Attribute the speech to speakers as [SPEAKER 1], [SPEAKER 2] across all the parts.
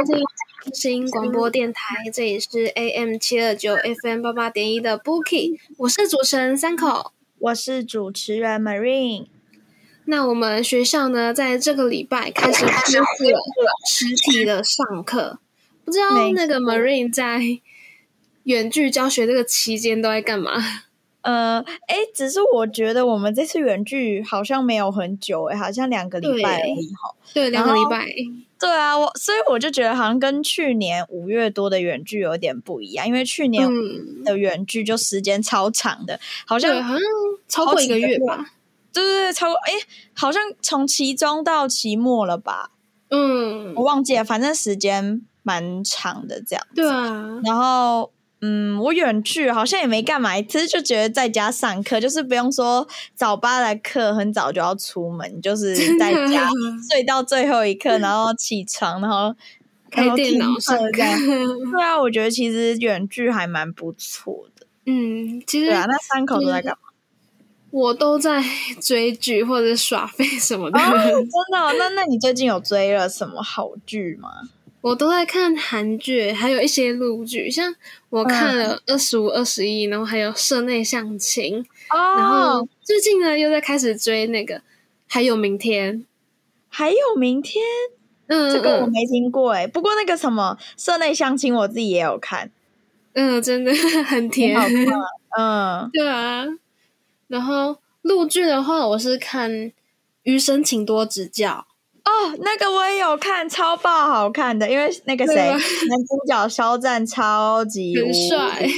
[SPEAKER 1] 收听
[SPEAKER 2] 新广播电台，这里是 AM 七二九 FM 八八点一的 Bookie，我是主持人三口。
[SPEAKER 3] 我是主持人 Marine。
[SPEAKER 2] 那我们学校呢，在这个礼拜开始恢复了实体的上课，不知道那个 Marine 在远距教学这个期间都在干嘛？
[SPEAKER 3] 呃，哎，只是我觉得我们这次远距好像没有很久，哎，好像两个礼拜而已哈。
[SPEAKER 2] 对，两个礼拜。
[SPEAKER 3] 对啊，我所以我就觉得好像跟去年五月多的远距有点不一样，因为去年
[SPEAKER 2] 嗯，
[SPEAKER 3] 的远距就时间超长的，好，像
[SPEAKER 2] 好像超过一个月吧。
[SPEAKER 3] 对对对，超过哎，好像从期中到期末了吧？
[SPEAKER 2] 嗯
[SPEAKER 3] 我，忘记了，反正时间蛮长的这样。
[SPEAKER 2] 对啊，
[SPEAKER 3] 然后，嗯，我远距好像也没干嘛，其实就觉得在家上课，就是不用说早八的课很早就要出门，就是在家 睡到最后一刻，然后起床，然后
[SPEAKER 2] 开电脑上课。
[SPEAKER 3] 对啊，我觉得其实远距还蛮不错的。
[SPEAKER 2] 嗯，其实
[SPEAKER 3] 对啊，那三口都在干嘛？
[SPEAKER 2] 我都在追剧或者耍废什么的，
[SPEAKER 3] 哦，真的哦、那那你最近有追了什么好剧吗？
[SPEAKER 2] 我都在看韩剧，还有一些陆剧，像我看了二十五、二十一，然后还有社内相亲，
[SPEAKER 3] 哦
[SPEAKER 2] 然后最近呢又在开始追那个，还有明天，
[SPEAKER 3] 还有明天，
[SPEAKER 2] 嗯，嗯
[SPEAKER 3] 这个我没听过哎。不过那个什么社内相亲，我自己也有看，
[SPEAKER 2] 嗯，真的 很
[SPEAKER 3] 很
[SPEAKER 2] 甜
[SPEAKER 3] 好，看。嗯，
[SPEAKER 2] 对啊。然后陆剧的话，我是看《余生，请多指教
[SPEAKER 3] 哦，那个我也有看，超爆好看的，因为那个谁，男主角肖战超级》，
[SPEAKER 2] 很帅，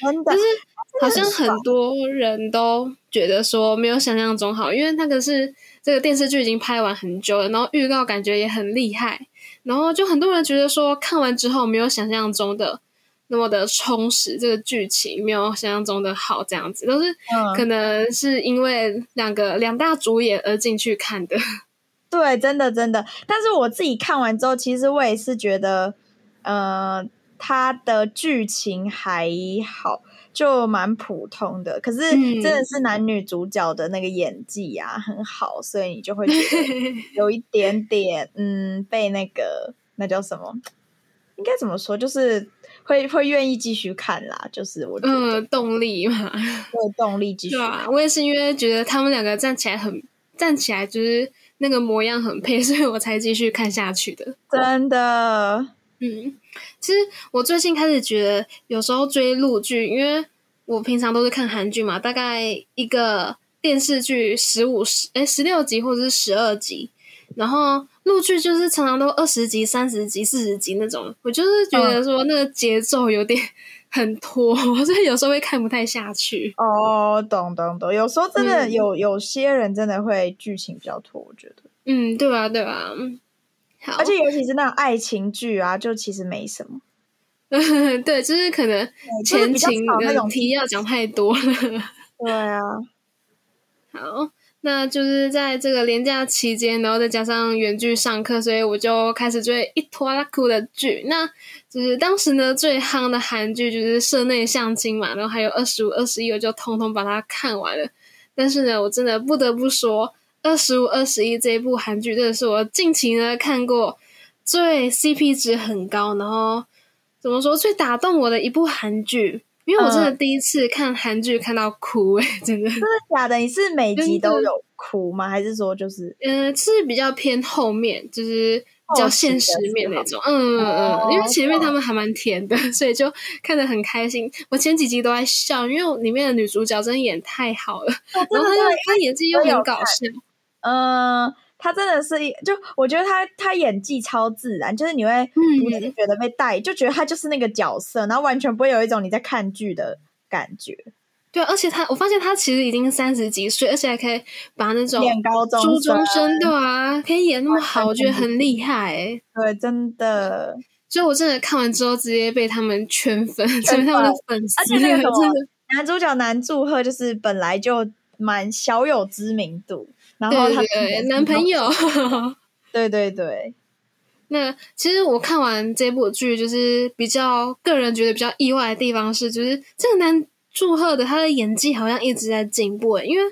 [SPEAKER 3] 真的，就是
[SPEAKER 2] 好像很多人都觉得说没有想象中好，因为那个是这个电视剧已经拍完很久了，然后预告感觉也很厉害，然后就很多人觉得说看完之后没有想象中的那么的充实，这个剧情没有想象中的好，这样子都是
[SPEAKER 3] 嗯
[SPEAKER 2] 可能是因为两个两大主演而进去看的。
[SPEAKER 3] 对，真的真的。但是我自己看完之后，其实我也是觉得，呃，它的剧情还好，就蛮普通的。可是
[SPEAKER 2] 嗯
[SPEAKER 3] 真的是男女主角的那个演技啊很好，所以你就会觉得有一 点点，嗯，被那个那叫什么？应该怎么说？就是会会愿意继续看啦。就是我觉得
[SPEAKER 2] 嗯，动力嘛，
[SPEAKER 3] 有动力继 续看。
[SPEAKER 2] 对啊，我也是因为觉得他们两个站起来很站起来就是那个模样很配，所以我才继续看下去的。
[SPEAKER 3] 真的，
[SPEAKER 2] 嗯，其实我最近开始觉得，有时候追陆剧，因为我平常都是看韩剧嘛，大概一个电视剧十五十哎十六集或者是十二集，然后陆剧就是常常都二十集、三十集、四十集那种，我就是觉得说那个节奏有点很拖，所以有时候会看不太下去。
[SPEAKER 3] 哦，懂懂懂。有时候真的
[SPEAKER 2] 嗯
[SPEAKER 3] 有、有些人真的会剧情比较拖，我觉得。
[SPEAKER 2] 嗯，对啊？对啊？嗯好，
[SPEAKER 3] 而且尤其是那种爱情剧啊，就其实没什么。
[SPEAKER 2] 对，就是可能前情
[SPEAKER 3] 的那种
[SPEAKER 2] 的提要讲太多了。
[SPEAKER 3] 对啊，
[SPEAKER 2] 好，那就是在这个连假期间，然后再加上远距上课，所以我就开始追一拖拉库的剧。那就是当时呢最夯的韩剧就是《社内相亲》嘛，然后还有二十五、二十一，我就通通把它看完了。但是呢，我真的不得不说，二十五、二十一这一部韩剧真的是我近期呢看过最 CP 值很高，然后怎么说最打动我的一部韩剧。因为我真的第一次看韩剧看到哭诶、真的。
[SPEAKER 3] 真的假的？你是每集都有哭吗？还是说就是
[SPEAKER 2] 嗯，是比较偏后面，就是比较现实面那种。嗯嗯嗯，因为前面他们还蛮甜的，所以就看得很开心。我前几集都在笑，因为里面的女主角真的演太好了，然后她又她演技又很搞笑。
[SPEAKER 3] 嗯，她真的是一就我觉得她她演技超自然，就是你会不自觉的被带，就觉得她就是那个角色，然后完全不会有一种你在看剧的感觉。
[SPEAKER 2] 对，而且他，我发现他其实已经三十几岁，而且还可以把那种
[SPEAKER 3] 演高中
[SPEAKER 2] 初中生，对啊，可以演那么好，我觉得很厉害。
[SPEAKER 3] 对，真的。
[SPEAKER 2] 所以我真的看完之后，直接被他们圈粉，成为他们的粉丝。而
[SPEAKER 3] 且那个男主角男祝贺，就是本来就蛮小有知名度，然后他
[SPEAKER 2] 男朋友，
[SPEAKER 3] 对对对。
[SPEAKER 2] 那其实我看完这部剧，就是比较个人觉得比较意外的地方是，就是这个男。祝贺的他的演技好像一直在进步，因为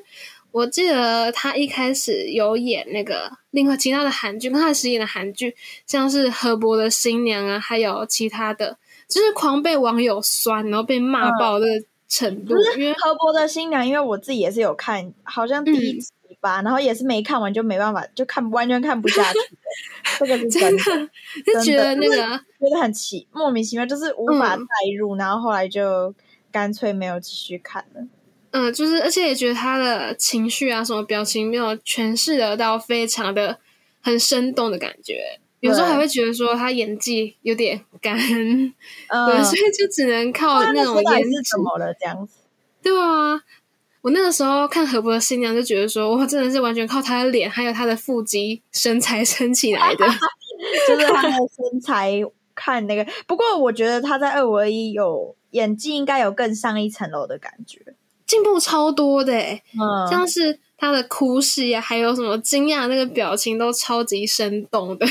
[SPEAKER 2] 我记得他一开始有演那个另外其他的韩剧，跟他饰演的韩剧像是河伯的新娘啊，还有其他的，就是狂被网友酸，然后被骂爆的程度。
[SPEAKER 3] 因为河伯的新娘，因为我自己也是有看，好像第一集吧，然后也是没看完就没办法，就看完全看不下去。这个是真的，
[SPEAKER 2] 就觉得那个
[SPEAKER 3] 觉得很奇莫名其妙，就是无法代入，然后后来就。干脆没有继续看了。
[SPEAKER 2] 嗯，就是而且也觉得他的情绪啊，什么表情没有诠释得到非常的很生动的感觉，有时候还会觉得说他演技有点干，对，所以就只能靠那种颜值
[SPEAKER 3] 怎么了这样子。
[SPEAKER 2] 对啊，我那个时候看何伯的新娘就觉得说，哇，真的是完全靠他的脸还有他的腹肌身材 撑起来的，
[SPEAKER 3] 就是他的身材看那个。不过我觉得他在二五二一有。演技应该有更上一层楼的感觉，
[SPEAKER 2] 进步超多的嗯，像是他的哭戏啊，还有什么惊讶那个表情都超级生动的。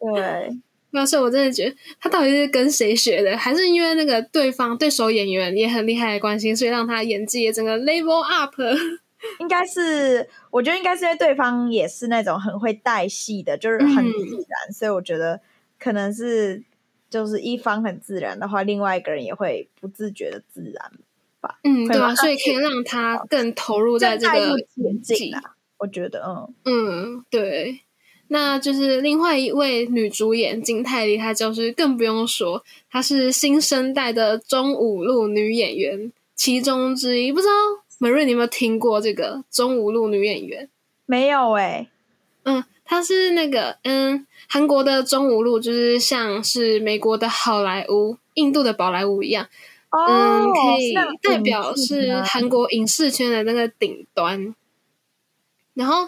[SPEAKER 3] 对，
[SPEAKER 2] 那所以我真的觉得他到底是跟谁学的，还是因为那个对方对手演员也很厉害的关系，所以让他演技也整个 level up。
[SPEAKER 3] 应该是，我觉得应该是因为对方也是那种很会带戏的，就是很自然，所以我觉得可能是。就是一方很自然的话，另外一个人也会不自觉的自然吧。
[SPEAKER 2] 嗯，对啊，所以可以让他更投入在这个
[SPEAKER 3] 演技啊。我觉得，嗯
[SPEAKER 2] 嗯，对。那就是另外一位女主演金泰梨，她就是更不用说，她是新生代的中五路女演员其中之一。不知道美瑞，你有没有听过这个中五路女演员？
[SPEAKER 3] 没有哎。
[SPEAKER 2] 嗯，她是那个嗯。韩国的中五路就是像是美国的好莱坞、印度的宝莱坞一样，嗯，可以代表是韩国影视圈的那个顶端。然后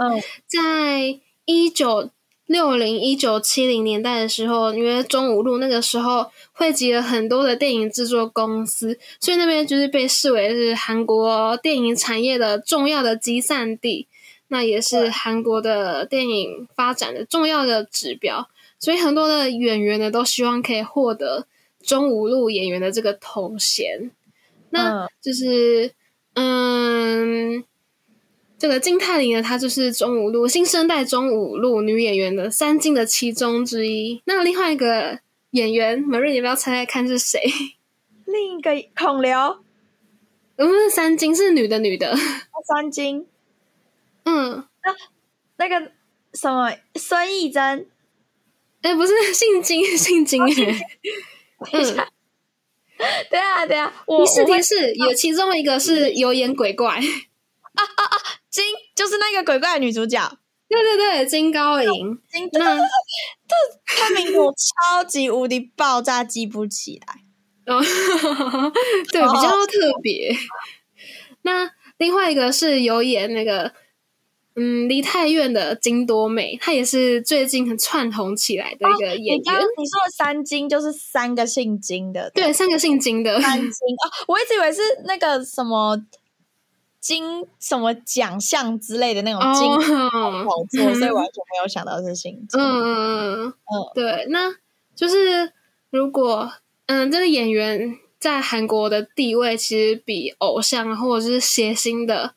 [SPEAKER 2] 在一九六零、一九七零年代的时候，因为中五路那个时候汇集了很多的电影制作公司，所以那边就是被视为是韩国电影产业的重要的集散地。那也是韩国的电影发展的重要的指标，所以很多的演员呢都希望可以获得中五路演员的这个头衔。那就是，嗯，这个金泰梨呢，她就是中五路新生代中五路女演员的三金的其中之一。那另外一个演员，美瑞，你不要猜猜看是谁？
[SPEAKER 3] 另一个孔刘，
[SPEAKER 2] 不是三金，是女的，女的，
[SPEAKER 3] 三金。
[SPEAKER 2] 嗯，
[SPEAKER 3] 那那个什么孙艺珍，
[SPEAKER 2] 哎，不是 姓金，姓金哎。
[SPEAKER 3] 嗯，对啊，对啊，
[SPEAKER 2] 提示提示，有其中一个是有演鬼怪
[SPEAKER 3] 啊啊啊！金就是那个鬼怪女主角，
[SPEAKER 2] 对对对，金高银。
[SPEAKER 3] 金那这他名字我超级无敌爆炸记不起来，
[SPEAKER 2] 哦，对，比较特别。那另外一个是有演那个。嗯，梨泰院的金多美，她也是最近很窜红起来的一个演员。你
[SPEAKER 3] 说的三金就是三个姓金的，
[SPEAKER 2] 对，三个姓金的
[SPEAKER 3] 三金啊！我一直以为是那个什么金什么奖项之类的那种金好做，所以完全没有想到是姓金。
[SPEAKER 2] 嗯嗯嗯嗯，对，那就是如果嗯，这个演员在韩国的地位其实比偶像或者是谐星的。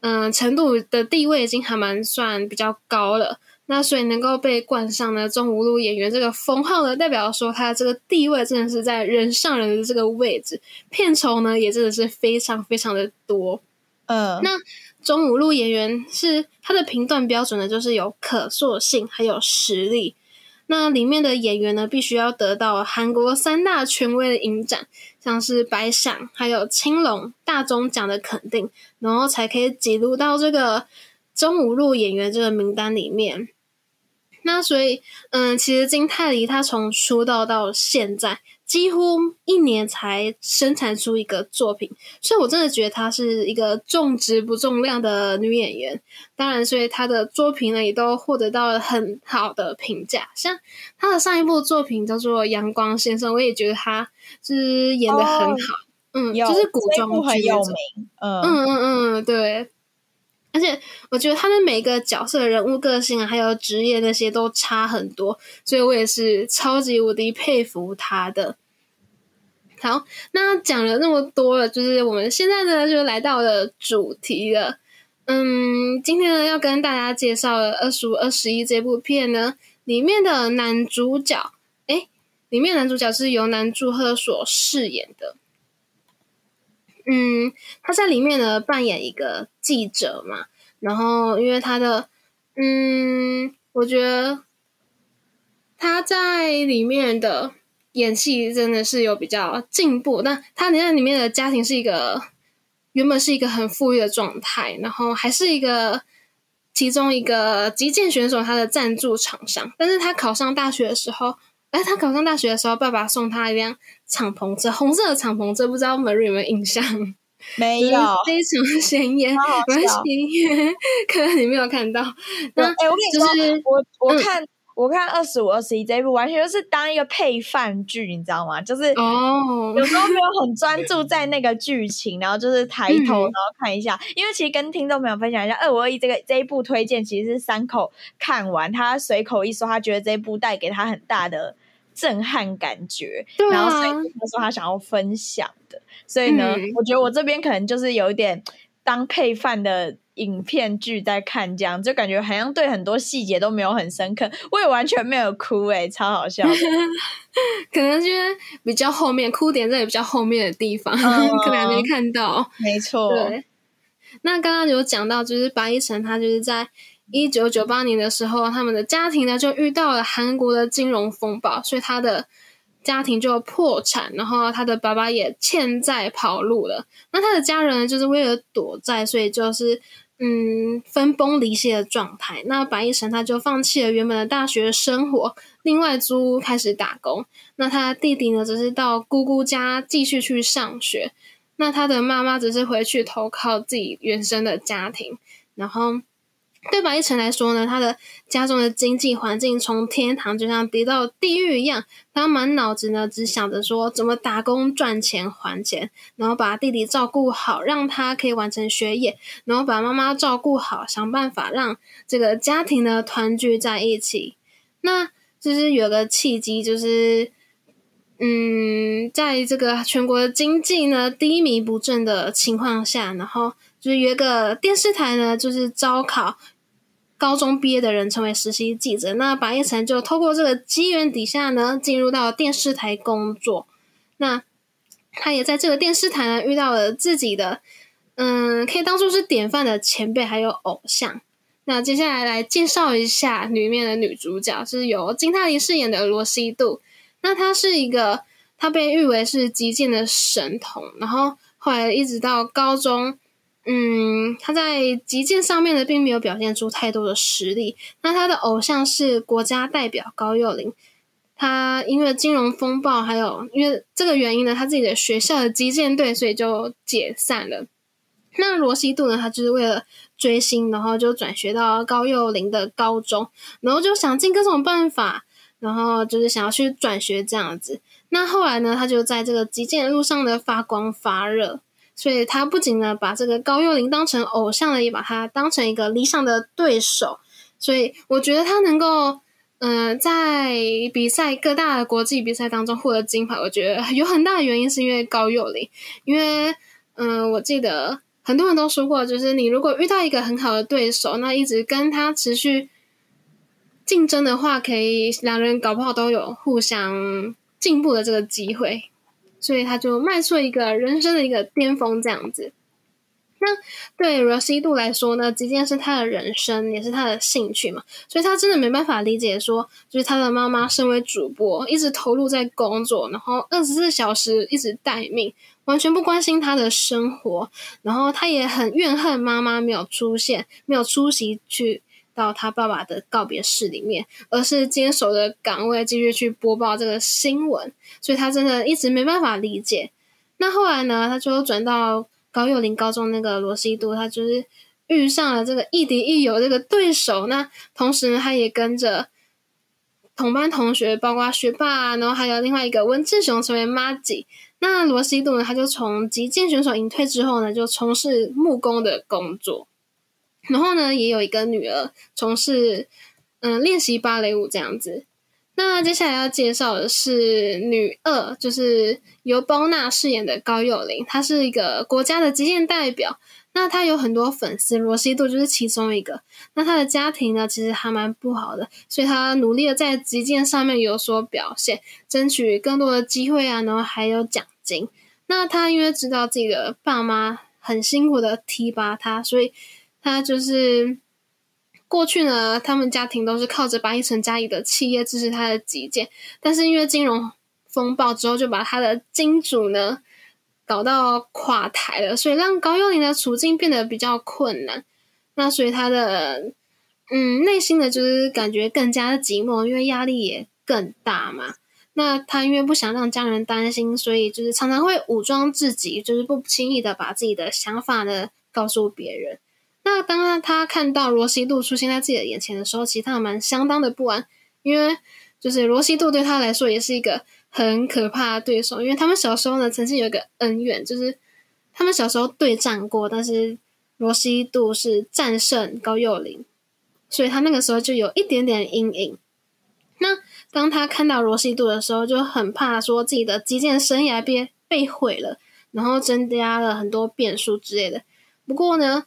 [SPEAKER 2] 嗯，程度的地位已经还蛮算比较高了，那所以能够被冠上呢中五路演员这个封号呢，代表说他这个地位真的是在人上人的这个位置，片酬呢也真的是非常非常的多。
[SPEAKER 3] 呃，
[SPEAKER 2] 那中五路演员是他的评断标准呢，就是有可塑性还有实力。那里面的演员呢，必须要得到韩国三大权威的影展，像是白想还有青龙、大钟奖的肯定，然后才可以挤入到这个中五路演员这个名单里面。那所以，嗯，其实金泰梨她从出道到现在，几乎一年才生产出一个作品，所以我真的觉得她是一个重质不重量的女演员。当然，所以她的作品呢也都获得到了很好的评价。像她的上一部作品叫做《阳光先生》，我也觉得她是演的很好，嗯，就是古装剧
[SPEAKER 3] 很有名，
[SPEAKER 2] 嗯嗯嗯嗯，对。而且我觉得他的每个角色人物个性啊，还有职业那些都差很多，所以我也是超级无敌佩服他的。好，那讲了那么多了，就是我们现在呢就来到了主题了。嗯，今天呢要跟大家介绍的《二十五二十一》这部片呢，里面的男主角，哎，里面男主角是由南柱赫所饰演的。嗯，他在里面呢扮演一个记者嘛，然后因为他的，嗯，我觉得他在里面的演戏真的是有比较进步。那他你看里面的家庭是一个原本是一个很富裕的状态，然后还是一个其中一个击剑选手他的赞助厂商，但是他考上大学的时候。哎，他考上大学的时候，爸爸送他一辆敞篷车，红色的敞篷车，不知道 Marie 有没有印象？
[SPEAKER 3] 没 有，
[SPEAKER 2] 非常显眼。没关系，可能你没有看到。那
[SPEAKER 3] 哎，我跟你说，我我看。我看二十五、二十一这一部，完全就是当一个配饭剧，你知道吗？就是哦，有时候没有很专注在那个剧情，然后就是抬头然后看一下。因为其实跟听众朋友分享一下，二五二一这个这一部推荐，其实是三口看完，他随口一说，他觉得这一部带给他很大的震撼感觉，然后所以他说他想要分享的。所以呢，我觉得我这边可能就是有一点当配饭的。影片剧在看，这样就感觉好像对很多细节都没有很深刻，我也完全没有哭，哎，超好笑。
[SPEAKER 2] 可能因为比较后面哭点在比较后面的地方，可能还没看到。
[SPEAKER 3] 没错。
[SPEAKER 2] 对。那刚刚有讲到，就是白一晨，他就是在一九九八年的时候，他们的家庭呢就遇到了韩国的金融风暴，所以他的家庭就破产，然后他的爸爸也欠债跑路了。那他的家人呢，就是为了躲债，所以就是。嗯，分崩离析的状态。那白一晨他就放弃了原本的大学生活，另外租屋开始打工。那他弟弟呢，只是到姑姑家继续去上学。那他的妈妈只是回去投靠自己原生的家庭，然后。对白一晨来说呢，他的家中的经济环境从天堂就像跌到地狱一样，他满脑子呢只想着说怎么打工赚钱还钱，然后把弟弟照顾好，让他可以完成学业，然后把妈妈照顾好，想办法让这个家庭呢团聚在一起。那就是有个契机，就是嗯，在这个全国的经济呢低迷不振的情况下，然后就是有一个电视台呢就是招考。高中毕业的人成为实习记者，那白夜晨就透过这个机缘底下呢，进入到电视台工作。那他也在这个电视台呢遇到了自己的，嗯，可以当做是典范的前辈还有偶像。那接下来来介绍一下里面的女主角，是由金泰梨饰演的罗西度。那她是一个，她被誉为是击剑的神童，然后后来一直到高中。嗯，他在击剑上面呢，并没有表现出太多的实力。那他的偶像是国家代表高幼霖，他因为金融风暴，还有因为这个原因呢，他自己的学校的击剑队，所以就解散了。那罗西度呢，他就是为了追星，然后就转学到高幼霖的高中，然后就想尽各种办法，然后就是想要去转学这样子。那后来呢，他就在这个击剑路上的发光发热。所以他不仅呢把这个高幼霖当成偶像了，也把他当成一个理想的对手。所以我觉得他能够，嗯，在比赛各大国际比赛当中获得金牌，我觉得有很大的原因是因为高幼霖。因为，嗯，我记得很多人都说过，就是你如果遇到一个很好的对手，那一直跟他持续竞争的话，可以两人搞不好都有互相进步的这个机会。所以他就迈出了一个人生的一个巅峰，这样子。那对罗西度来说呢，击剑是他的人生，也是他的兴趣嘛，所以他真的没办法理解说，就是他的妈妈身为主播，一直投入在工作，然后二十四小时一直待命，完全不关心他的生活，然后他也很怨恨妈妈没有出现，没有出席去到他爸爸的告别式里面，而是坚守的岗位继续去播报这个新闻，所以他真的一直没办法理解。那后来呢，他就转到。高幼林高中那个罗西度，他就是遇上了这个亦敌亦友这个对手。那同时呢，他也跟着同班同学，包括学霸，然后还有另外一个温志雄成为妈吉。那罗西度呢，他就从击剑选手隐退之后呢，就从事木工的工作。然后呢，也有一个女儿从事嗯练习芭蕾舞这样子。那接下来要介绍的是女二，就是由包娜饰演的高幼玲，她是一个国家的击剑代表。那她有很多粉丝，罗西度就是其中一个。那她的家庭呢，其实还蛮不好的，所以她努力的在击剑上面有所表现，争取更多的机会啊，然后还有奖金。那她因为知道自己的爸妈很辛苦的提拔她，所以他就是。过去呢，他们家庭都是靠着八一成家里的企业支持他的基建，但是因为金融风暴之后，就把他的金主呢搞到垮台了，所以让高幼霖的处境变得比较困难。那所以他的嗯内心的就是感觉更加的寂寞，因为压力也更大嘛。那他因为不想让家人担心，所以就是常常会武装自己，就是不轻易的把自己的想法呢告诉别人。那当他看到罗西度出现在自己的眼前的时候，其实他蛮相当的不安，因为就是罗西度对他来说也是一个很可怕的对手，因为他们小时候呢曾经有一个恩怨，就是他们小时候对战过，但是罗西度是战胜高幼霖，所以他那个时候就有一点点阴影。那当他看到罗西度的时候，就很怕说自己的击剑生涯被被毁了，然后增加了很多变数之类的。不过呢。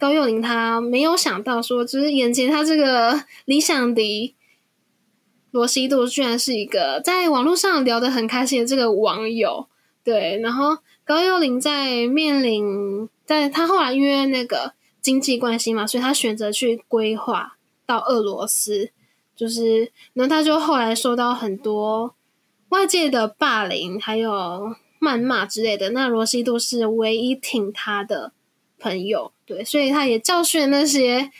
[SPEAKER 2] 高幼霖他没有想到说，就是眼前他这个理想敌罗西度，居然是一个在网络上聊得很开心的这个网友。对，然后高幼霖在面临，在他后来因为那个经济关系嘛，所以他选择去规划到俄罗斯，就是，然后他就后来受到很多外界的霸凌，还有谩骂之类的。那罗西度是唯一挺他的朋友。对，所以他也教训那些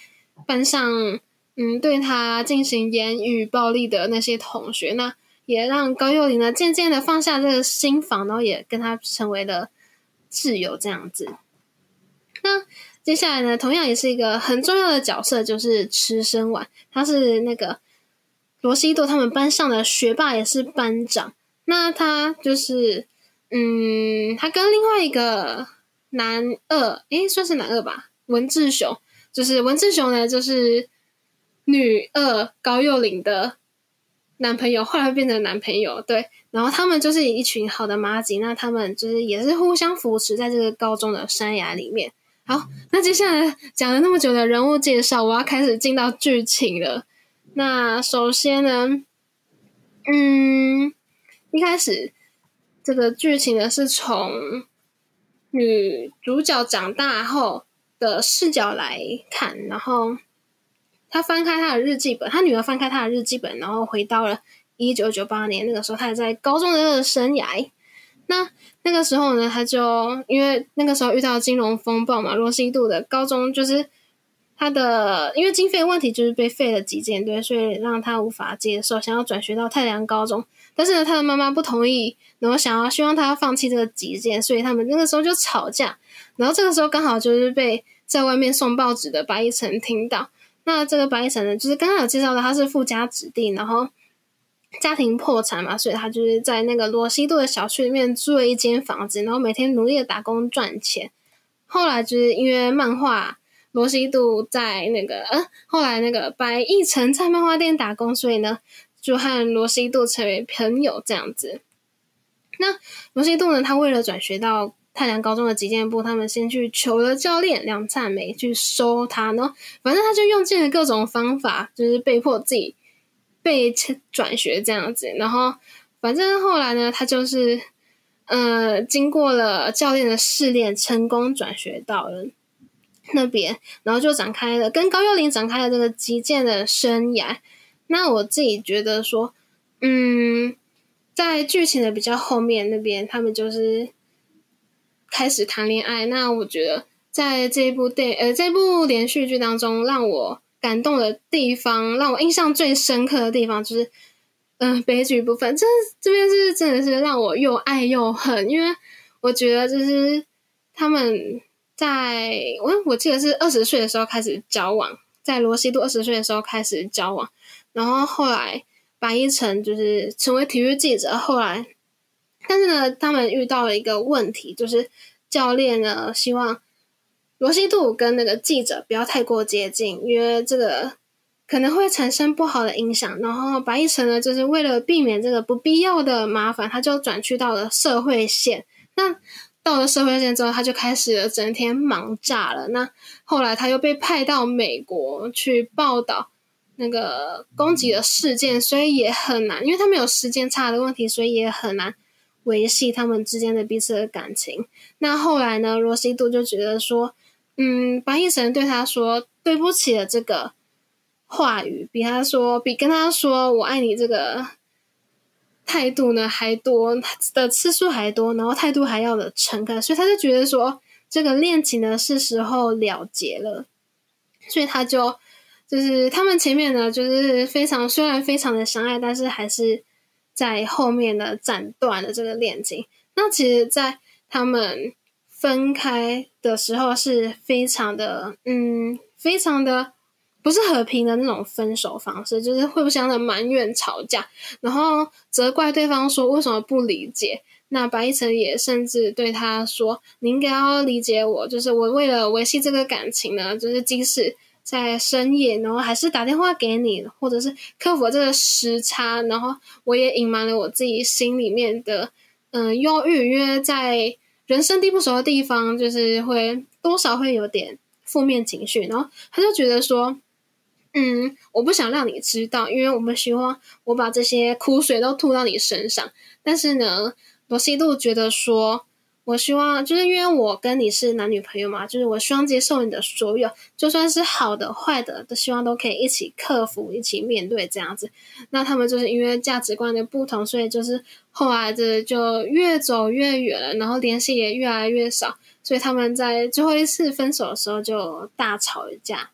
[SPEAKER 2] 班上嗯对他进行言语暴力的那些同学，那也让高幼霖呢渐渐的放下这个心防，然后也跟他成为了挚友这样子。那接下来呢，同样也是一个很重要的角色，就是池生丸，他是那个罗西多他们班上的学霸，也是班长。那他就是嗯，他跟另外一个。男二，诶，算是男二吧。文志雄就是文志雄呢，就是女二高幼霖的男朋友，后来变成男朋友。对，然后他们就是一群好的妈吉，那他们就是也是互相扶持在这个高中的生涯里面。好，那接下来讲了那么久的人物介绍，我要开始进到剧情了。那首先呢，嗯，一开始这个剧情呢是从。女主角长大后的视角来看，然后她翻开她的日记本，她女儿翻开她的日记本，然后回到了一九九八年那个时候，她还在高中的那个生涯。那那个时候呢，她就因为那个时候遇到金融风暴嘛，罗西度的高中就是她的因为经费问题，就是被废了几件，对，所以让她无法接受，想要转学到太阳高中。但是呢，他的妈妈不同意，然后想要希望他放弃这个极剑，所以他们那个时候就吵架。然后这个时候刚好就是被在外面送报纸的白一晨听到。那这个白一晨呢，就是刚刚有介绍的，他是富家子弟，然后家庭破产嘛，所以他就是在那个罗西度的小区里面租了一间房子，然后每天努力的打工赚钱。后来就是因为漫画罗西度在那个，呃，后来那个白一晨在漫画店打工，所以呢。就和罗西度成为朋友这样子。那罗西度呢？他为了转学到太阳高中的击剑部，他们先去求了教练梁灿梅去收他呢。反正他就用尽了各种方法，就是被迫自己被转学这样子。然后反正后来呢，他就是呃，经过了教练的试炼，成功转学到了那边，然后就展开了跟高幼霖展开了这个击剑的生涯。那我自己觉得说，嗯，在剧情的比较后面那边，他们就是开始谈恋爱。那我觉得在这一部电呃这部连续剧当中，让我感动的地方，让我印象最深刻的地方就是。嗯，悲剧部分，这这边是真的是让我又爱又恨，因为我觉得就是他们在我我记得是二十岁的时候开始交往，在罗西度二十岁的时候开始交往，然后后来白一晨就是成为体育记者，后来但是呢，他们遇到了一个问题，就是教练呢希望罗西度跟那个记者不要太过接近，因为这个。可能会产生不好的影响，然后白一晨呢，就是为了避免这个不必要的麻烦，他就转去到了社会线。那到了社会线之后，他就开始整天忙炸了。那后来他又被派到美国去报道那个攻击的事件，所以也很难，因为他们有时间差的问题，所以也很难维系他们之间的彼此的感情。那后来呢，罗西度就觉得说，嗯，白夜神对他说对不起的这个。话语比他说，比跟他说“我爱你”这个态度呢还多的次数还多，然后态度还要的诚恳，所以他就觉得说这个恋情呢是时候了结了，所以他就就是他们前面呢就是非常虽然非常的相爱，但是还是在后面呢斩断了这个恋情。那其实，在他们分开的时候是非常的嗯，非常的。不是和平的那种分手方式，就是互相的埋怨、吵架，然后责怪对方说为什么不理解。那白一晨也甚至对他说：“你应该要理解我，就是我为了维系这个感情呢，就是即使在深夜，然后还是打电话给你，或者是克服这个时差，然后我也隐瞒了我自己心里面的嗯忧郁，因为在人生地不熟的地方，就是会多少会有点负面情绪，然后他就觉得说。”嗯，我不想让你知道，因为我们希望我把这些苦水都吐到你身上。但是呢，罗西度觉得说，我希望就是因为我跟你是男女朋友嘛，就是我希望接受你的所有，就算是好的坏的，都希望都可以一起克服，一起面对这样子。那他们就是因为价值观的不同，所以就是后来的就越走越远，然后联系也越来越少，所以他们在最后一次分手的时候就大吵一架。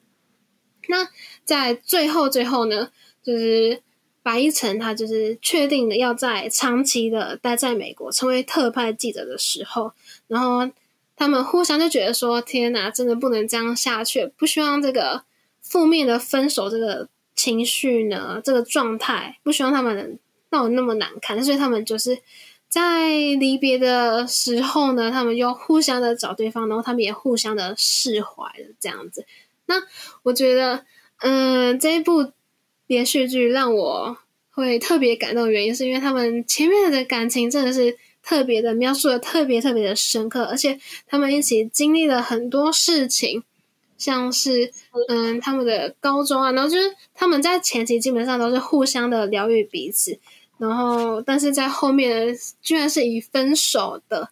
[SPEAKER 2] 那在最后最后呢，就是白一晨他就是确定的要在长期的待在美国，成为特派记者的时候，然后他们互相就觉得说：“天哪，真的不能这样下去，不希望这个负面的分手这个情绪呢，这个状态，不希望他们闹得那么难看。”所以他们就是在离别的时候呢，他们又互相的找对方，然后他们也互相的释怀了，这样子。那我觉得，嗯，这一部连续剧让我会特别感动的原因，是因为他们前面的感情真的是特别的描述的特别特别的深刻，而且他们一起经历了很多事情，像是嗯他们的高中啊，然后就是他们在前期基本上都是互相的疗愈彼此，然后但是在后面居然是以分手的。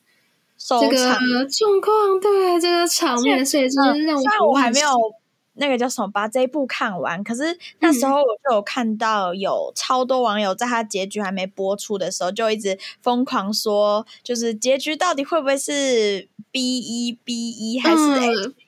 [SPEAKER 2] 这个状况，对这个场面，所以就是让
[SPEAKER 3] 我还没有。那个叫什么？把这一部看完。可是那时候我就有看到有超多网友在他结局还没播出的时候，就一直疯狂说，就是结局到底会不会是 B 一 B 一还是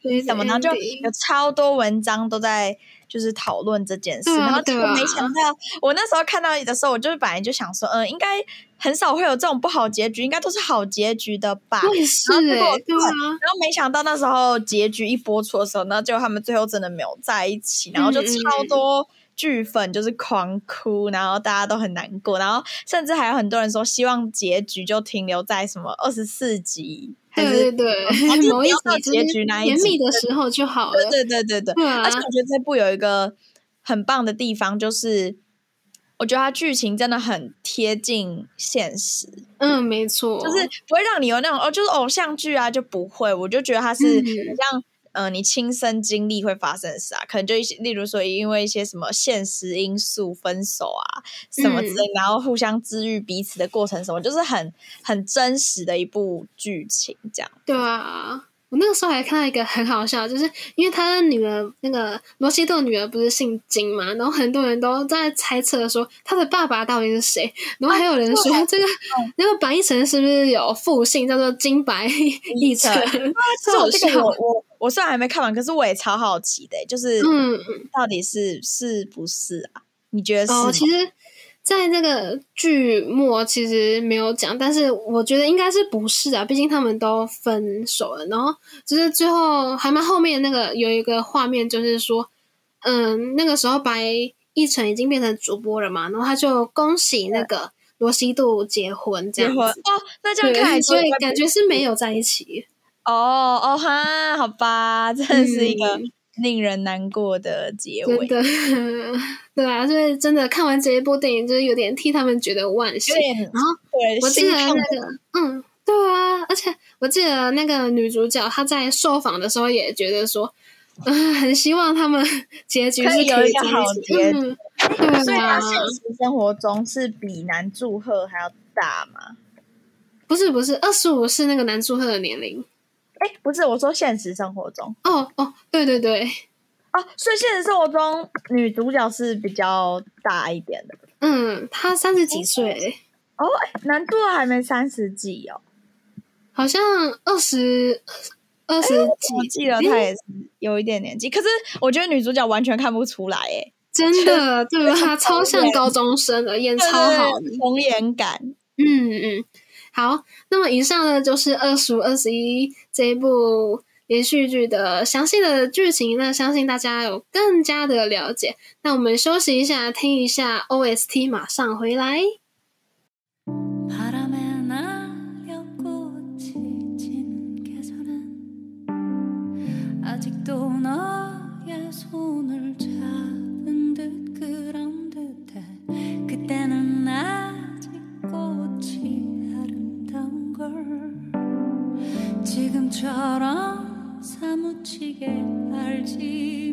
[SPEAKER 3] A 什么？然后就有超多文章都在。就是讨论这件事，然后结果没想到，我那时候看到你的时候，我就是本来就想说，嗯，应该很少会有这种不好结局，应该都是好结局的吧。
[SPEAKER 2] 是哎，对啊。
[SPEAKER 3] 然后没想到那时候结局一播出的时候，那就他们最后真的没有在一起，然后就超多剧粉就是狂哭，然后大家都很难过，然后甚至还有很多人说希望结局就停留在什么二十四集。
[SPEAKER 2] 对对对，
[SPEAKER 3] 某一集结局那一
[SPEAKER 2] 甜蜜的时候就好了。
[SPEAKER 3] 对对对对对，而且我觉得这部有一个很棒的地方，就是我觉得它剧情真的很贴近现实。
[SPEAKER 2] 嗯，没错，
[SPEAKER 3] 就是不会让你有那种哦，就是偶像剧啊，就不会。我就觉得它是像呃你亲身经历会发生的事啊，可能就一些，例如说因为一些什么现实因素分手啊什么之类，然后互相治愈彼此的过程什么，就是很很真实的一部剧情这样。
[SPEAKER 2] 对啊，我那个时候还看到一个很好笑，就是因为他的女儿那个罗西多女儿不是姓金嘛，然后很多人都在猜测说他的爸爸到底是谁，然后还有人说这个那个白亦晨是不是有复姓叫做金白亦晨，
[SPEAKER 3] 这个
[SPEAKER 2] 笑
[SPEAKER 3] 我。我我虽然还没看完，可是我也超好奇的，就是
[SPEAKER 2] 嗯嗯。
[SPEAKER 3] 到底是是不是啊？你觉得是？
[SPEAKER 2] 哦，其实在这个剧末其实没有讲，但是我觉得应该是不是啊？毕竟他们都分手了，然后就是最后还蛮后面那个有一个画面，就是说，嗯，那个时候白亦晨已经变成主播了嘛，然后他就恭喜那个罗西度结婚这
[SPEAKER 3] 结婚
[SPEAKER 2] 样子，
[SPEAKER 3] 哦，那这样看来，
[SPEAKER 2] 所以感觉是没有在一起。
[SPEAKER 3] 哦哦哈，好吧，真的是一个
[SPEAKER 2] 嗯
[SPEAKER 3] 令人难过的结尾，
[SPEAKER 2] 真的，对啊，就是真的看完这一部电影，就是有点替他们觉得惋惜。然后
[SPEAKER 3] 对
[SPEAKER 2] 我记得那个，嗯，对啊，而且我记得那个女主角她在受访的时候也觉得说，嗯、很希望他们结局是
[SPEAKER 3] 可以有一个好
[SPEAKER 2] 起
[SPEAKER 3] 结局。
[SPEAKER 2] 嗯，对
[SPEAKER 3] 所以现实生活中是比男祝贺还要大吗？
[SPEAKER 2] 不是不是，二十五是那个男祝贺的年龄。
[SPEAKER 3] 哎，不是，我说现实生活中。
[SPEAKER 2] 哦哦，对对对，
[SPEAKER 3] 哦，所以现实生活中女主角是比较大一点的。
[SPEAKER 2] 嗯，她三十几岁，
[SPEAKER 3] 哦，哎男祝贺还没三十几哦，
[SPEAKER 2] 好像二十二十几
[SPEAKER 3] 我
[SPEAKER 2] 几，
[SPEAKER 3] 记得她也是有一点年纪，可是我觉得女主角完全看不出来，哎，
[SPEAKER 2] 真的，对吧？她超像高中生的，演超好
[SPEAKER 3] 童颜感。
[SPEAKER 2] 嗯嗯，好，那么以上呢就是二十五二十一这一部连续剧的详细的剧情，那相信大家有更加的了解。那我们休息一下，听一下 OST，马上回来。
[SPEAKER 4] 지게 알지?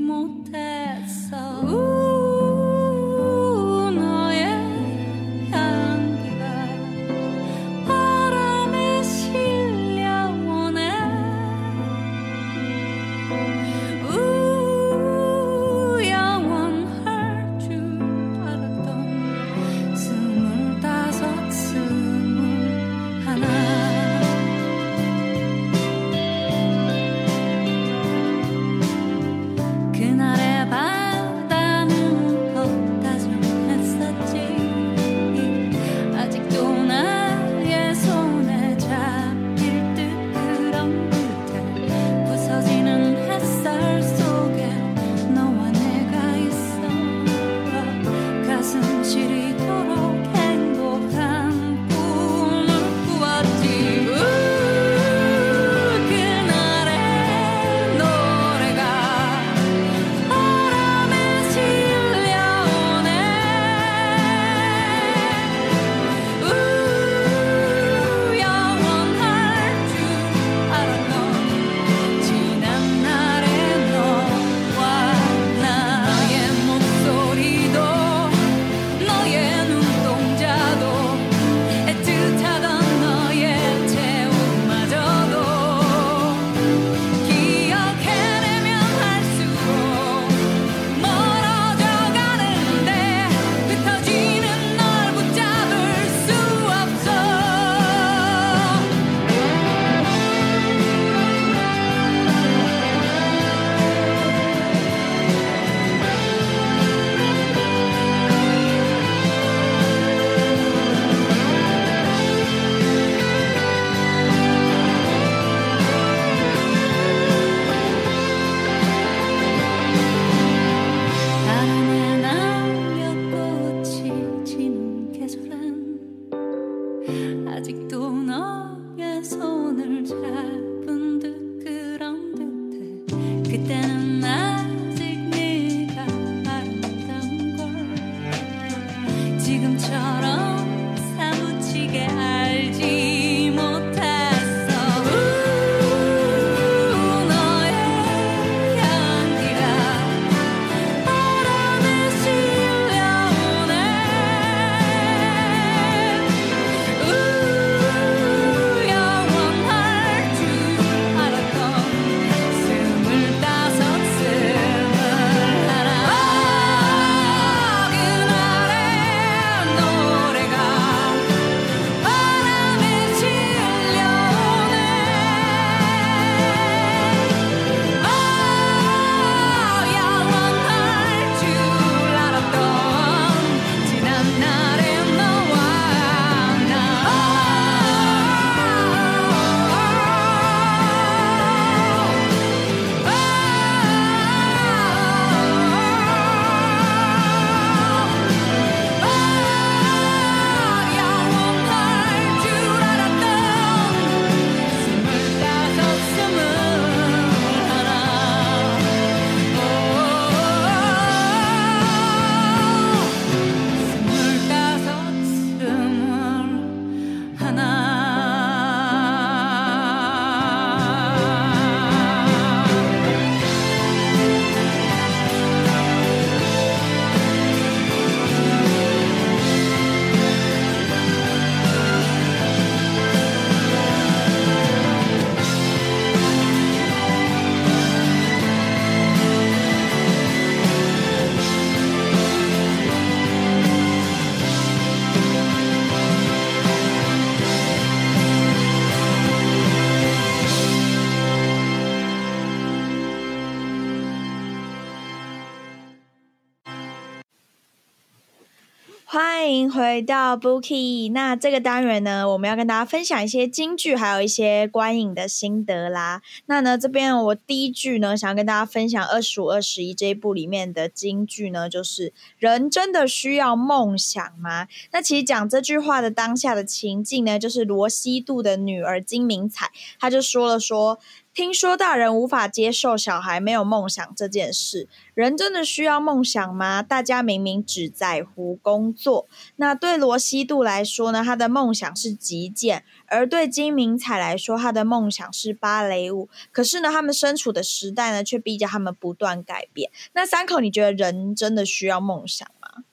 [SPEAKER 3] 回到 Bookie。那这个单元呢，我们要跟大家分享一些京剧，还有一些观影的心得啦。那呢，这边我第一句呢，想要跟大家分享《二十五二十一》这一部里面的京剧呢，就是“人真的需要梦想吗？”那其实讲这句话的当下的情境呢，就是罗西度的女儿金明彩，她就说了说。听说大人无法接受小孩没有梦想这件事，人真的需要梦想吗？大家明明只在乎工作。那对罗西度来说呢？他的梦想是击剑，而对金明彩来说，他的梦想是芭蕾舞。可是呢，他们身处的时代呢，却逼着他们不断改变。那三口，你觉得人真的需要梦想吗？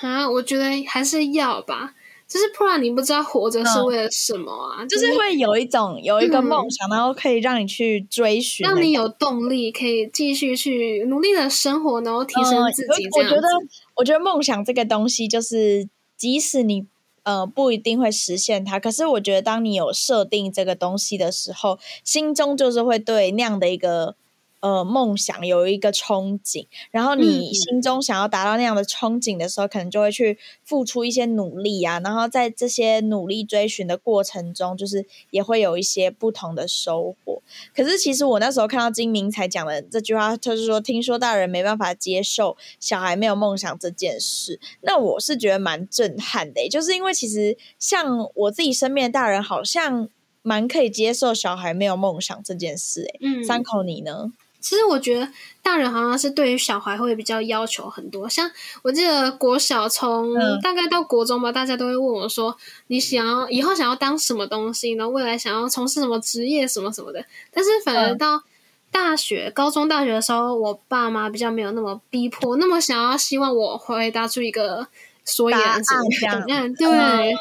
[SPEAKER 2] 啊，我觉得还是要吧。就是不然，你不知道活着是为了什么啊？
[SPEAKER 3] 就是会有一种有一个梦想，然后可以让你去追寻，
[SPEAKER 2] 让你有动力，可以继续去努力的生活，然后提升自己。
[SPEAKER 3] 我觉得，我觉得梦想这个东西，就是即使你呃不一定会实现它，可是我觉得当你有设定这个东西的时候，心中就是会对那样的一个。呃，梦想有一个憧憬，然后你心中想要达到那样的憧憬的时候，可能就会去付出一些努力啊。然后在这些努力追寻的过程中，就是也会有一些不同的收获。可是其实我那时候看到金明才讲的这句话，他是说听说大人没办法接受小孩没有梦想这件事，那我是觉得蛮震撼的，就是因为其实像我自己身边的大人，好像蛮可以接受小孩没有梦想这件事。哎，嗯，三口你呢？
[SPEAKER 2] 其实我觉得大人好像是对于小孩会比较要求很多，像我记得国小从大概到国中吧，大家都会问我说：“你想要以后想要当什么东西？然后未来想要从事什么职业什么什么的。”但是反而到大学、高中、大学的时候，我爸妈比较没有那么逼迫，那么想要希望我回答出一个所以然答案。对，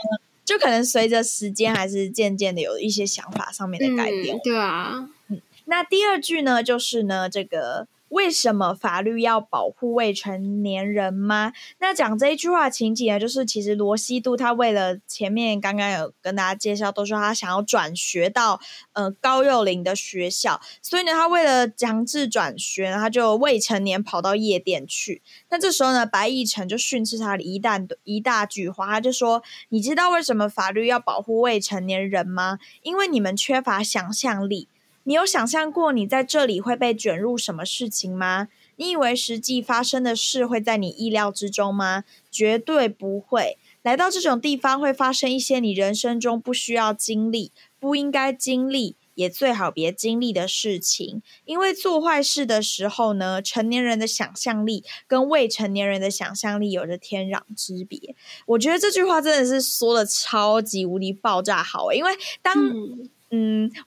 [SPEAKER 3] 就可能随着时间，还是渐渐的有一些想法上面的改变。
[SPEAKER 2] 对啊。
[SPEAKER 3] 那第二句呢，就是呢，这个为什么法律要保护未成年人吗？那讲这一句话情景呢，就是其实罗西度他为了前面刚刚有跟大家介绍，都说他想要转学到呃高幼龄的学校，所以呢，他为了强制转学，他就未成年跑到夜店去。那这时候呢，白亦辰就训斥他一大一大句话，他就说：“你知道为什么法律要保护未成年人吗？因为你们缺乏想象力。”你有想象过你在这里会被卷入什么事情吗？你以为实际发生的事会在你意料之中吗？绝对不会。来到这种地方会发生一些你人生中不需要经历、不应该经历，也最好别经历的事情。因为做坏事的时候呢，成年人的想象力跟未成年人的想象力有着天壤之别。我觉得这句话真的是说的超级无敌爆炸好，因为当。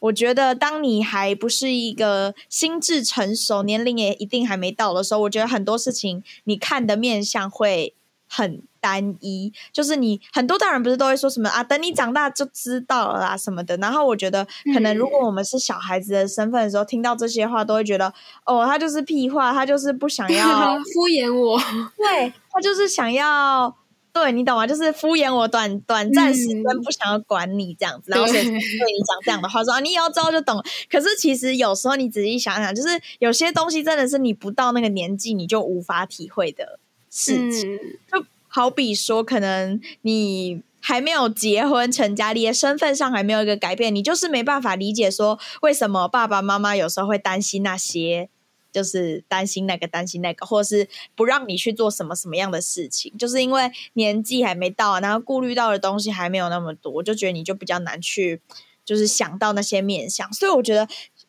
[SPEAKER 3] 我觉得当你还不是一个心智成熟、年龄也一定还没到的时候，我觉得很多事情你看的面相会很单一。就是你很多大人不是都会说什么啊，等你长大就知道了啦什么的。然后我觉得，可能如果我们是小孩子的身份的时候，听到这些话，都会觉得哦，他就是屁话，他就是不想要
[SPEAKER 2] 敷衍我，
[SPEAKER 3] 对他就是想要。对你懂吗？就是敷衍我短短暂时间，不想要管你这样子，然后所以对你讲这样的话，说啊，你以后之后就懂。可是其实有时候你仔细想想，就是有些东西真的是你不到那个年纪你就无法体会的事情。就好比说，可能你还没有结婚成家立业，身份上还没有一个改变，你就是没办法理解说为什么爸爸妈妈有时候会担心那些。就是担心那个，担心那个，或者是不让你去做什么什么样的事情，就是因为年纪还没到，然后顾虑到的东西还没有那么多，我就觉得你就比较难去，就是想到那些面相。所以我觉得，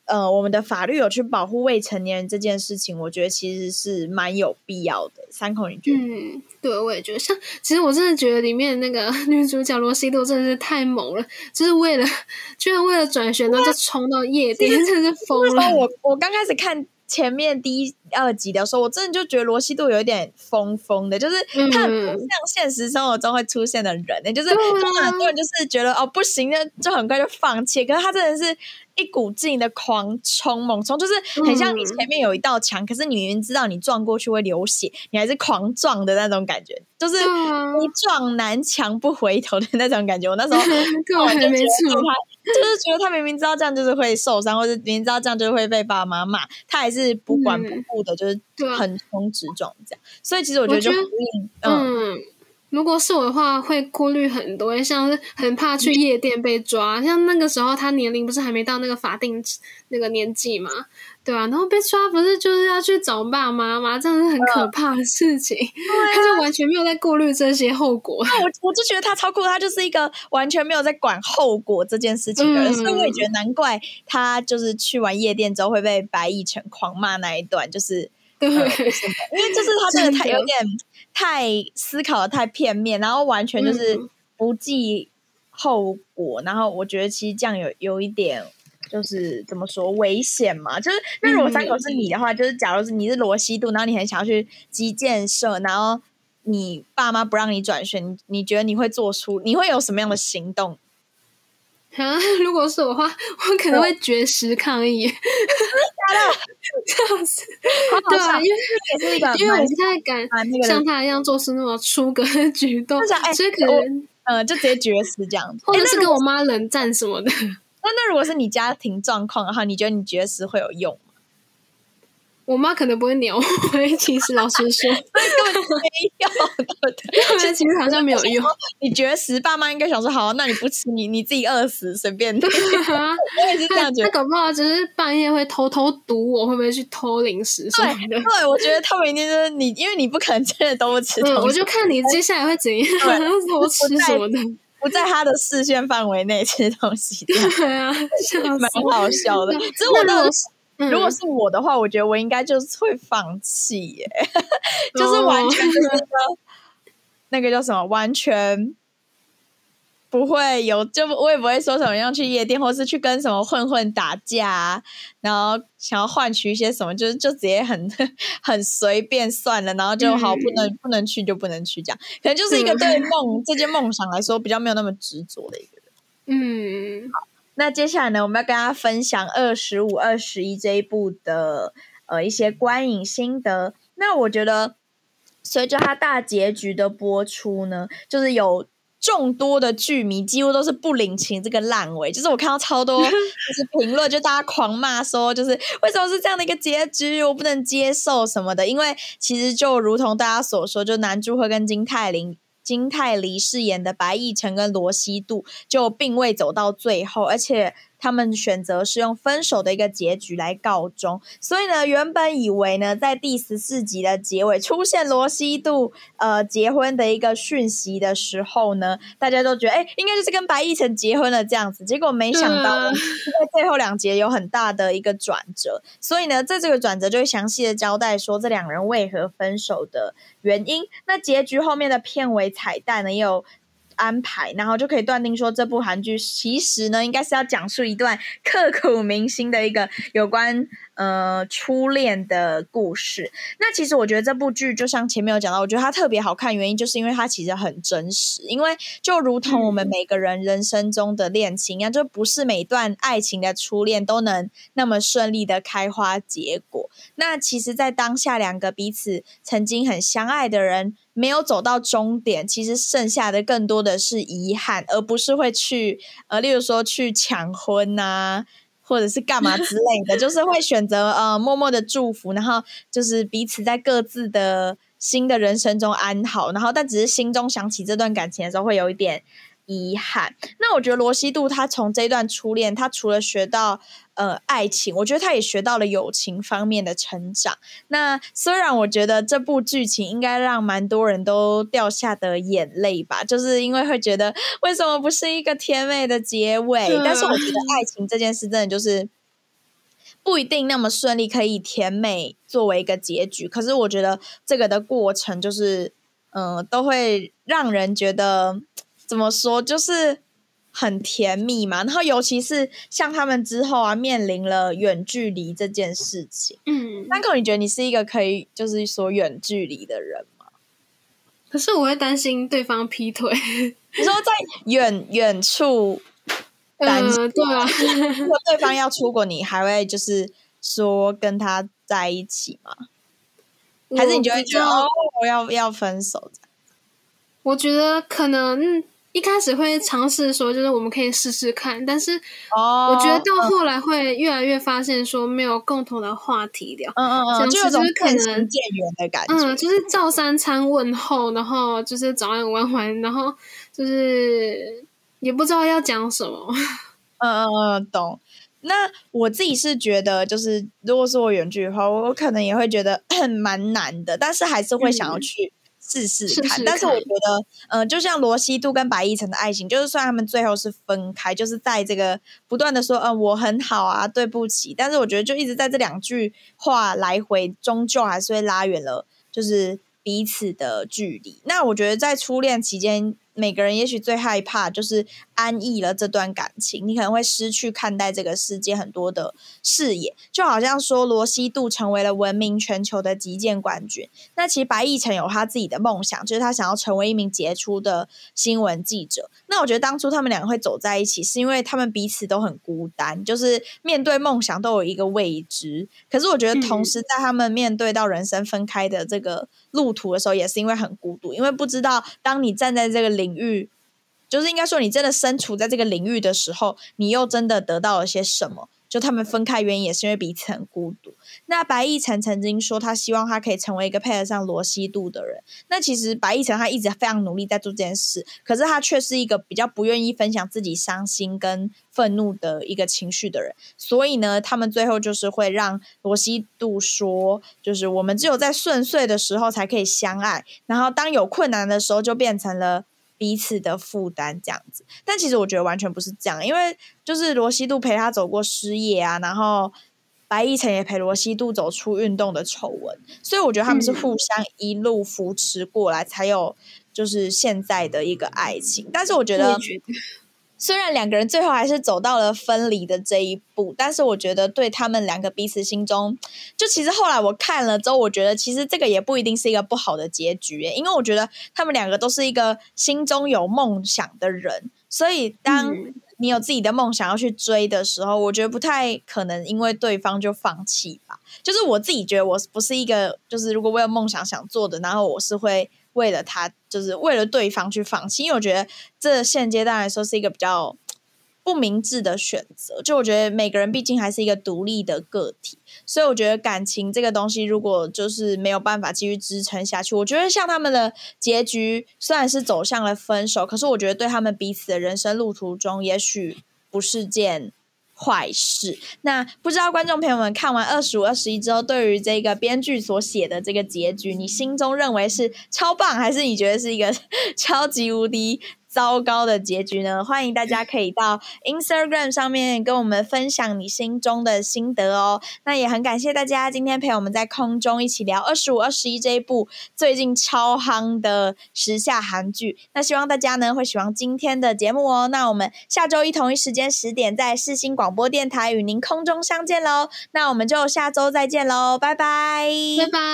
[SPEAKER 3] 呃，我们的法律有去保护未成年人这件事情，我觉得其实是蛮有必要的。三口，你觉得？
[SPEAKER 2] 嗯，对，我也觉得。像其实我真的觉得里面那个 女主角罗西多真的是太猛了，就是为了，居然为了转学呢就冲到夜店，真的是疯了。
[SPEAKER 3] 我我刚开始看。前面第一二集的时候，我真的就觉得罗西度有一点疯疯的，就是他很不像现实生活中会出现的人，就是很多人就是觉得哦不行，那就很快就放弃。可是他真的是一股劲的狂冲猛冲，就是很像你前面有一道墙，可是你明明知道你撞过去会流血，你还是狂撞的那种感觉，就是一撞南墙不回头的那种感觉。我那时候
[SPEAKER 2] 对，没错。
[SPEAKER 3] 就是觉得他明明知道这样就是会受伤，或者明明知道这样就会被爸妈骂，他还是不管不顾的，就是横冲直撞这样。所以其实我觉得就
[SPEAKER 2] 嗯，如果是我的话，会顾虑很多，像是很怕去夜店被抓。像那个时候，他年龄不是还没到那个法定那个年纪嘛，对啊，然后被抓不是就是要去找爸妈吗？这样是很可怕的事情。他就完全没有在顾虑这些后果。
[SPEAKER 3] 那我我就觉得他超酷，他就是一个完全没有在管后果这件事情的人，
[SPEAKER 2] 嗯
[SPEAKER 3] 所以我也觉得难怪他就是去完夜店之后会被白亦晨狂骂那一段，就是
[SPEAKER 2] 对？
[SPEAKER 3] 因为就是他真的太有点太思考的太片面，然后完全就是
[SPEAKER 2] 嗯
[SPEAKER 3] 不计后果，然后我觉得其实这样有有一点。就是怎么说危险嘛？就是那如果三口是你的话，就是假如是你是罗西度，然后你很想要去击剑社，然后你爸妈不让你转学，你你觉得你会做出你会有什么样的行动？
[SPEAKER 2] 啊，如果是我的话，我可能会绝食抗议。笑死！对啊，因为因为我
[SPEAKER 3] 蛮
[SPEAKER 2] 不太敢像他一样做出那么出格的举动所以可能
[SPEAKER 3] 呃，就直接绝食这样子。
[SPEAKER 2] 或者是跟我妈冷战什么的。
[SPEAKER 3] 那那如果是你家庭状况的话，你觉得你绝食会有用吗？
[SPEAKER 2] 我妈可能不会鸟我，其实老实说，
[SPEAKER 3] 根本就没用，对不对？
[SPEAKER 2] 因 为其实好像没有用。
[SPEAKER 3] 你绝食，爸妈应该想说好，那你不吃，你你自己饿死，随便你。我也是这样觉得。
[SPEAKER 2] 他搞不好只是半夜会偷偷堵我，会不会去偷零食什么的？
[SPEAKER 3] 对，我觉得他们一定是你，因为你不可能真的都不吃
[SPEAKER 2] 嗯，我就看你接下来会怎样，
[SPEAKER 3] 对
[SPEAKER 2] 偷吃什么的。
[SPEAKER 3] 不在他的视线范围内吃东西，
[SPEAKER 2] 对啊，
[SPEAKER 3] 蛮！好笑的。只是我到
[SPEAKER 2] 那如果是嗯
[SPEAKER 3] 如果是我的话，我觉得我应该就是会放弃耶，就是完全就是一个、那个叫什么，完全不会有，就我也不会说什么要去夜店，或是去跟什么混混打架、啊，然后想要换取一些什么，就是就直接很 很随便算了，然后就好
[SPEAKER 2] 嗯
[SPEAKER 3] 不能、不能去就不能去，这样可能就是一个
[SPEAKER 2] 嗯
[SPEAKER 3] 对梦这件梦想来说比较没有那么执着的一个人。
[SPEAKER 2] 嗯，
[SPEAKER 3] 那接下来呢，我们要跟大家分享二十五、二十一这一部的呃一些观影心得。那我觉得，随着它大结局的播出呢，就是有众多的剧迷几乎都是不领情这个烂尾，就是我看到超多 就是评论，就大家狂骂说，就是为什么是这样的一个结局，我不能接受什么的。因为其实就如同大家所说，就男主会跟金泰林。金泰梨饰演的白亦辰跟罗西度就并未走到最后，而且他们选择是用分手的一个结局来告终。所以呢，原本以为呢，在第十四集的结尾出现罗西度呃结婚的一个讯息的时候呢，大家都觉得哎，应该就是跟白亦晨结婚了这样子。结果没想到在 最后两节有很大的一个转折。所以呢，在这个转折就会详细的交代说这两人为何分手的原因。那结局后面的片尾彩蛋呢，也有安排，然后就可以断定说，这部韩剧其实呢，应该是要讲述一段刻骨铭心的一个有关呃初恋的故事。那其实我觉得这部剧就像前面有讲到，我觉得它特别好看，原因就是因为它其实很真实，因为就如同我们每个人人生中的恋情一样，就不是每段爱情的初恋都能那么顺利的开花结果。那其实，在当下两个彼此曾经很相爱的人没有走到终点，其实剩下的更多的是遗憾，而不是会去呃，例如说去抢婚呐、或者是干嘛之类的，就是会选择呃默默的祝福，然后就是彼此在各自的新的人生中安好，然后但只是心中想起这段感情的时候，会有一点遗憾。那我觉得罗西度他从这段初恋，他除了学到呃爱情，我觉得他也学到了友情方面的成长。那虽然我觉得这部剧情应该让蛮多人都掉下的眼泪吧，就是因为会觉得为什么不是一个甜美的结尾？但是我觉得爱情这件事真的就是。不一定那么顺利，可以甜美作为一个结局。可是我觉得这个的过程就是，嗯、都会让人觉得怎么说，就是很甜蜜嘛。然后尤其是像他们之后啊，面临了远距离这件事情。
[SPEAKER 2] 嗯，
[SPEAKER 3] 三口，你觉得你是一个可以就是说远距离的人吗？
[SPEAKER 2] 可是我会担心对方劈腿。
[SPEAKER 3] 你说在远远处，担心
[SPEAKER 2] 嗯，对啊，
[SPEAKER 3] 如果对方要出国，你还会就是说跟他在一起吗？还是你就会觉得哦，我要要分手？
[SPEAKER 2] 我觉得可能嗯一开始会尝试说，就是我们可以试试看，但是
[SPEAKER 3] 哦
[SPEAKER 2] 我觉得到后来会越来越发现说没有共同的话题聊。
[SPEAKER 3] 嗯嗯嗯，就有种
[SPEAKER 2] 可
[SPEAKER 3] 渐行
[SPEAKER 2] 能
[SPEAKER 3] 渐远的感觉。
[SPEAKER 2] 嗯，就是照三餐问候，然后就是早安晚安，然后就是也不知道要讲什么。
[SPEAKER 3] 嗯嗯嗯，懂。那我自己是觉得，就是如果是我远距的话，我可能也会觉得蛮难的，但是还是会想要
[SPEAKER 2] 嗯
[SPEAKER 3] 去试试
[SPEAKER 2] 试
[SPEAKER 3] 看。但是我觉得，嗯、就像罗西度跟白亦晨的爱情，就是虽然他们最后是分开，就是在这个不断的说，嗯、我很好啊，对不起，但是我觉得就一直在这两句话来回，终究还是会拉远了，就是彼此的距离。那我觉得在初恋期间，每个人也许最害怕就是安逸了这段感情，你可能会失去看待这个世界很多的视野，就好像说罗西度成为了闻名全球的击剑冠军，那其实白亦晨有他自己的梦想，就是他想要成为一名杰出的新闻记者。那我觉得当初他们两个会走在一起，是因为他们彼此都很孤单，就是面对梦想都有一个未知。可是我觉得同时在他们面对到人生分开的这个路途的时候，也是因为很孤独，因为不知道当你站在这个领域。就是应该说，你真的身处在这个领域的时候，你又真的得到了些什么？就他们分开原因也是因为彼此很孤独。那白亦晨曾经说，他希望他可以成为一个配得上罗西度的人。那其实白亦晨他一直非常努力在做这件事，可是他却是一个比较不愿意分享自己伤心跟愤怒的一个情绪的人。所以呢，他们最后就是会让罗西度说，就是我们只有在顺遂的时候才可以相爱，然后当有困难的时候就变成了。彼此的负担这样子，但其实我觉得完全不是这样，因为就是罗西度陪他走过失业啊，然后白亦晨也陪罗西度走出运动的丑闻，所以我觉得他们是
[SPEAKER 2] 嗯。
[SPEAKER 3] 互相一路扶持过来，才有就是现在的一个爱情。但是我觉得，虽然两个人最后还是走到了分离的这一步，但是我觉得对他们两个彼此心中，就其实后来我看了之后，我觉得其实这个也不一定是一个不好的结局，因为我觉得他们两个都是一个心中有梦想的人，所以当你有自己的梦想要去追的时候，我觉得不太可能因为对方就放弃吧。就是我自己觉得我不是一个，就是如果我有梦想想做的，然后我是会为了他，就是为了对方去放弃，因为我觉得这现阶段来说是一个比较不明智的选择。就我觉得每个人毕竟还是一个独立的个体，所以我觉得感情这个东西，如果就是没有办法继续支撑下去，我觉得像他们的结局虽然是走向了分手，可是我觉得对他们彼此的人生路途中，也许不是件。坏事。那不知道观众朋友们看完二十五、二十一之后，对于这个编剧所写的这个结局，你心中认为是超棒，还是你觉得是一个 超级无敌糟糕的结局呢？欢迎大家可以到 Instagram 上面跟我们分享你心中的心得哦。那也很感谢大家今天陪我们在空中一起聊二十五、二十一这一部最近超夯的时下韩剧。那希望大家呢会喜欢今天的节目哦。那我们下周一同一时间十点在世新广播电台与您空中相见喽。那我们就下周再见喽，拜拜，
[SPEAKER 2] 拜拜。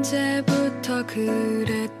[SPEAKER 4] 언제부터 그랬